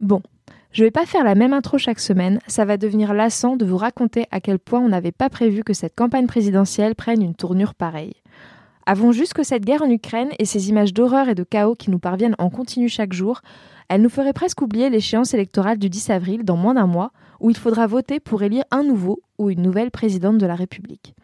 Bon, je vais pas faire la même intro chaque semaine, ça va devenir lassant de vous raconter à quel point on n'avait pas prévu que cette campagne présidentielle prenne une tournure pareille. Avons juste que cette guerre en Ukraine et ces images d'horreur et de chaos qui nous parviennent en continu chaque jour, elle nous ferait presque oublier l'échéance électorale du 10 avril dans moins d'un mois, où il faudra voter pour élire un nouveau ou une nouvelle présidente de la République.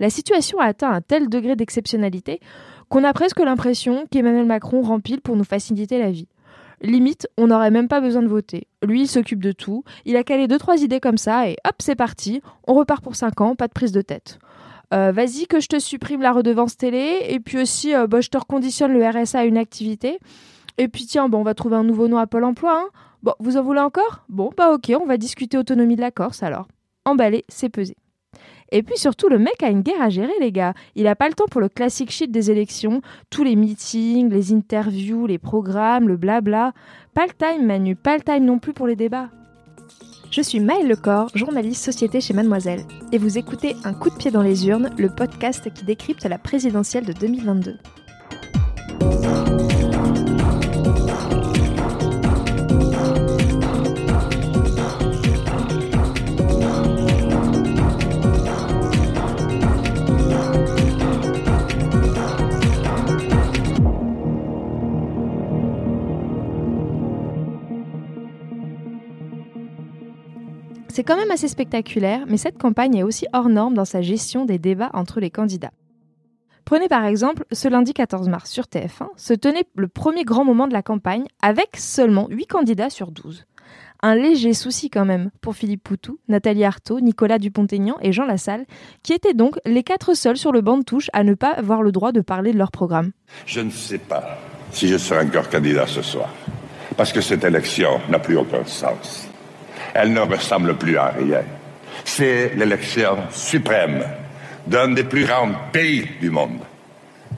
La situation a atteint un tel degré d'exceptionnalité qu'on a presque l'impression qu'Emmanuel Macron rempile pour nous faciliter la vie. Limite, on n'aurait même pas besoin de voter. Lui, il s'occupe de tout, il a calé deux trois idées comme ça et hop, c'est parti, on repart pour 5 ans, pas de prise de tête. Euh, Vas-y que je te supprime la redevance télé et puis aussi euh, bah, je te reconditionne le RSA à une activité. Et puis tiens, bon, on va trouver un nouveau nom à Pôle Emploi. Hein. Bon, vous en voulez encore? Bon, bah ok, on va discuter autonomie de la Corse alors. Emballé, c'est pesé. Et puis surtout, le mec a une guerre à gérer, les gars. Il a pas le temps pour le classique shit des élections, tous les meetings, les interviews, les programmes, le blabla. Pas le time, Manu, pas le time non plus pour les débats. Je suis Maëlle Lecor, journaliste société chez Mademoiselle, et vous écoutez Un coup de pied dans les urnes, le podcast qui décrypte la présidentielle de 2022. C'est quand même assez spectaculaire, mais cette campagne est aussi hors norme dans sa gestion des débats entre les candidats. Prenez par exemple ce lundi 14 mars sur TF1 se tenait le premier grand moment de la campagne avec seulement 8 candidats sur 12. Un léger souci quand même pour Philippe Poutou, Nathalie Arthaud, Nicolas Dupont-Aignan et Jean Lassalle, qui étaient donc les quatre seuls sur le banc de touche à ne pas avoir le droit de parler de leur programme. Je ne sais pas si je serai encore candidat ce soir, parce que cette élection n'a plus aucun sens. Elle ne ressemble plus à rien. C'est l'élection suprême d'un des plus grands pays du monde.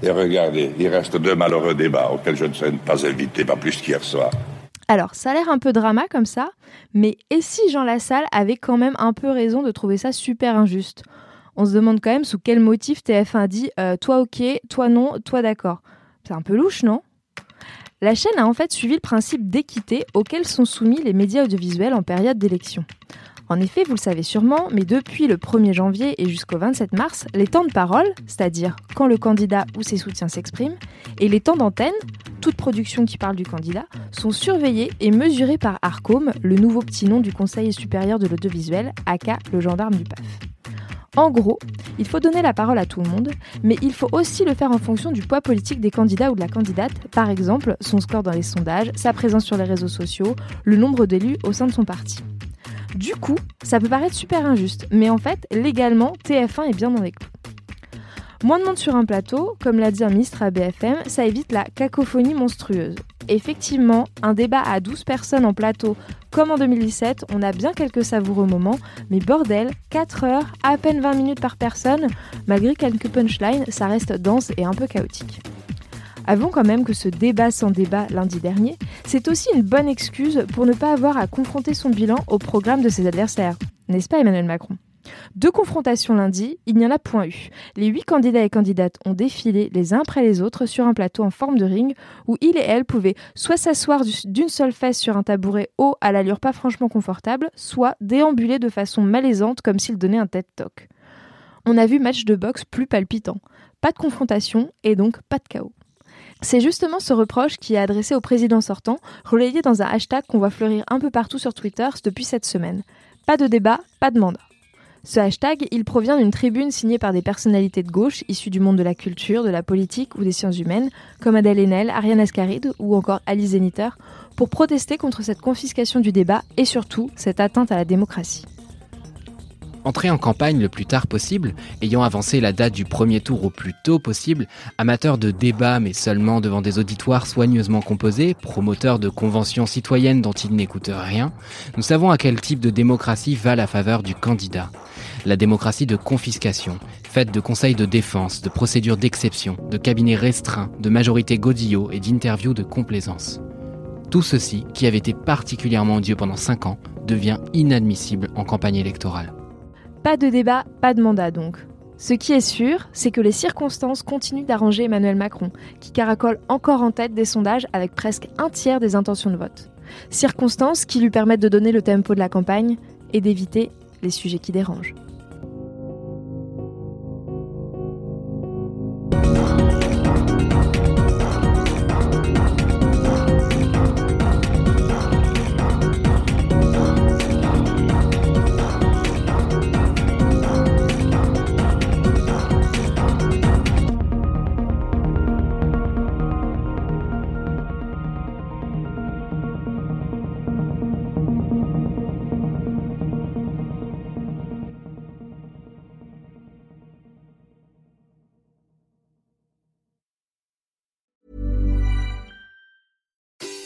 Et regardez, il reste deux malheureux débats auxquels je ne serai pas invité, pas plus qu'hier soir. Alors, ça a l'air un peu drama comme ça, mais et si Jean Lassalle avait quand même un peu raison de trouver ça super injuste? On se demande quand même sous quel motif TF1 dit euh, toi ok, toi non, toi d'accord. C'est un peu louche, non? La chaîne a en fait suivi le principe d'équité auquel sont soumis les médias audiovisuels en période d'élection. En effet, vous le savez sûrement, mais depuis le 1er janvier et jusqu'au 27 mars, les temps de parole, c'est-à-dire quand le candidat ou ses soutiens s'expriment, et les temps d'antenne, toute production qui parle du candidat, sont surveillés et mesurés par ARCOM, le nouveau petit nom du Conseil supérieur de l'audiovisuel, aka le gendarme du PAF. En gros, il faut donner la parole à tout le monde, mais il faut aussi le faire en fonction du poids politique des candidats ou de la candidate, par exemple son score dans les sondages, sa présence sur les réseaux sociaux, le nombre d'élus au sein de son parti. Du coup, ça peut paraître super injuste, mais en fait, légalement, TF1 est bien dans les clous. Moins de monde sur un plateau, comme l'a dit un ministre à BFM, ça évite la cacophonie monstrueuse. Effectivement, un débat à 12 personnes en plateau, comme en 2017, on a bien quelques savoureux moments, mais bordel, 4 heures, à peine 20 minutes par personne, malgré quelques punchlines, ça reste dense et un peu chaotique. Avons quand même que ce débat sans débat lundi dernier, c'est aussi une bonne excuse pour ne pas avoir à confronter son bilan au programme de ses adversaires. N'est-ce pas Emmanuel Macron? Deux confrontations lundi, il n'y en a point eu. Les huit candidats et candidates ont défilé les uns après les autres sur un plateau en forme de ring où il et elle pouvaient soit s'asseoir d'une seule fesse sur un tabouret haut à l'allure pas franchement confortable, soit déambuler de façon malaisante comme s'ils donnaient un TED Talk. On a vu match de boxe plus palpitant. Pas de confrontation et donc pas de chaos. C'est justement ce reproche qui est adressé au président sortant, relayé dans un hashtag qu'on voit fleurir un peu partout sur Twitter depuis cette semaine. Pas de débat, pas de mandat. Ce hashtag, il provient d'une tribune signée par des personnalités de gauche issues du monde de la culture, de la politique ou des sciences humaines, comme Adèle Haenel, Ariane Ascaride ou encore Alice Zeniter, pour protester contre cette confiscation du débat et surtout cette atteinte à la démocratie. Entré en campagne le plus tard possible, ayant avancé la date du premier tour au plus tôt possible, amateur de débats mais seulement devant des auditoires soigneusement composés, promoteur de conventions citoyennes dont il n'écoute rien, nous savons à quel type de démocratie va la faveur du candidat. La démocratie de confiscation, faite de conseils de défense, de procédures d'exception, de cabinets restreints, de majorités godillots et d'interviews de complaisance. Tout ceci, qui avait été particulièrement odieux pendant 5 ans, devient inadmissible en campagne électorale. Pas de débat, pas de mandat donc. Ce qui est sûr, c'est que les circonstances continuent d'arranger Emmanuel Macron, qui caracole encore en tête des sondages avec presque un tiers des intentions de vote. Circonstances qui lui permettent de donner le tempo de la campagne et d'éviter les sujets qui dérangent.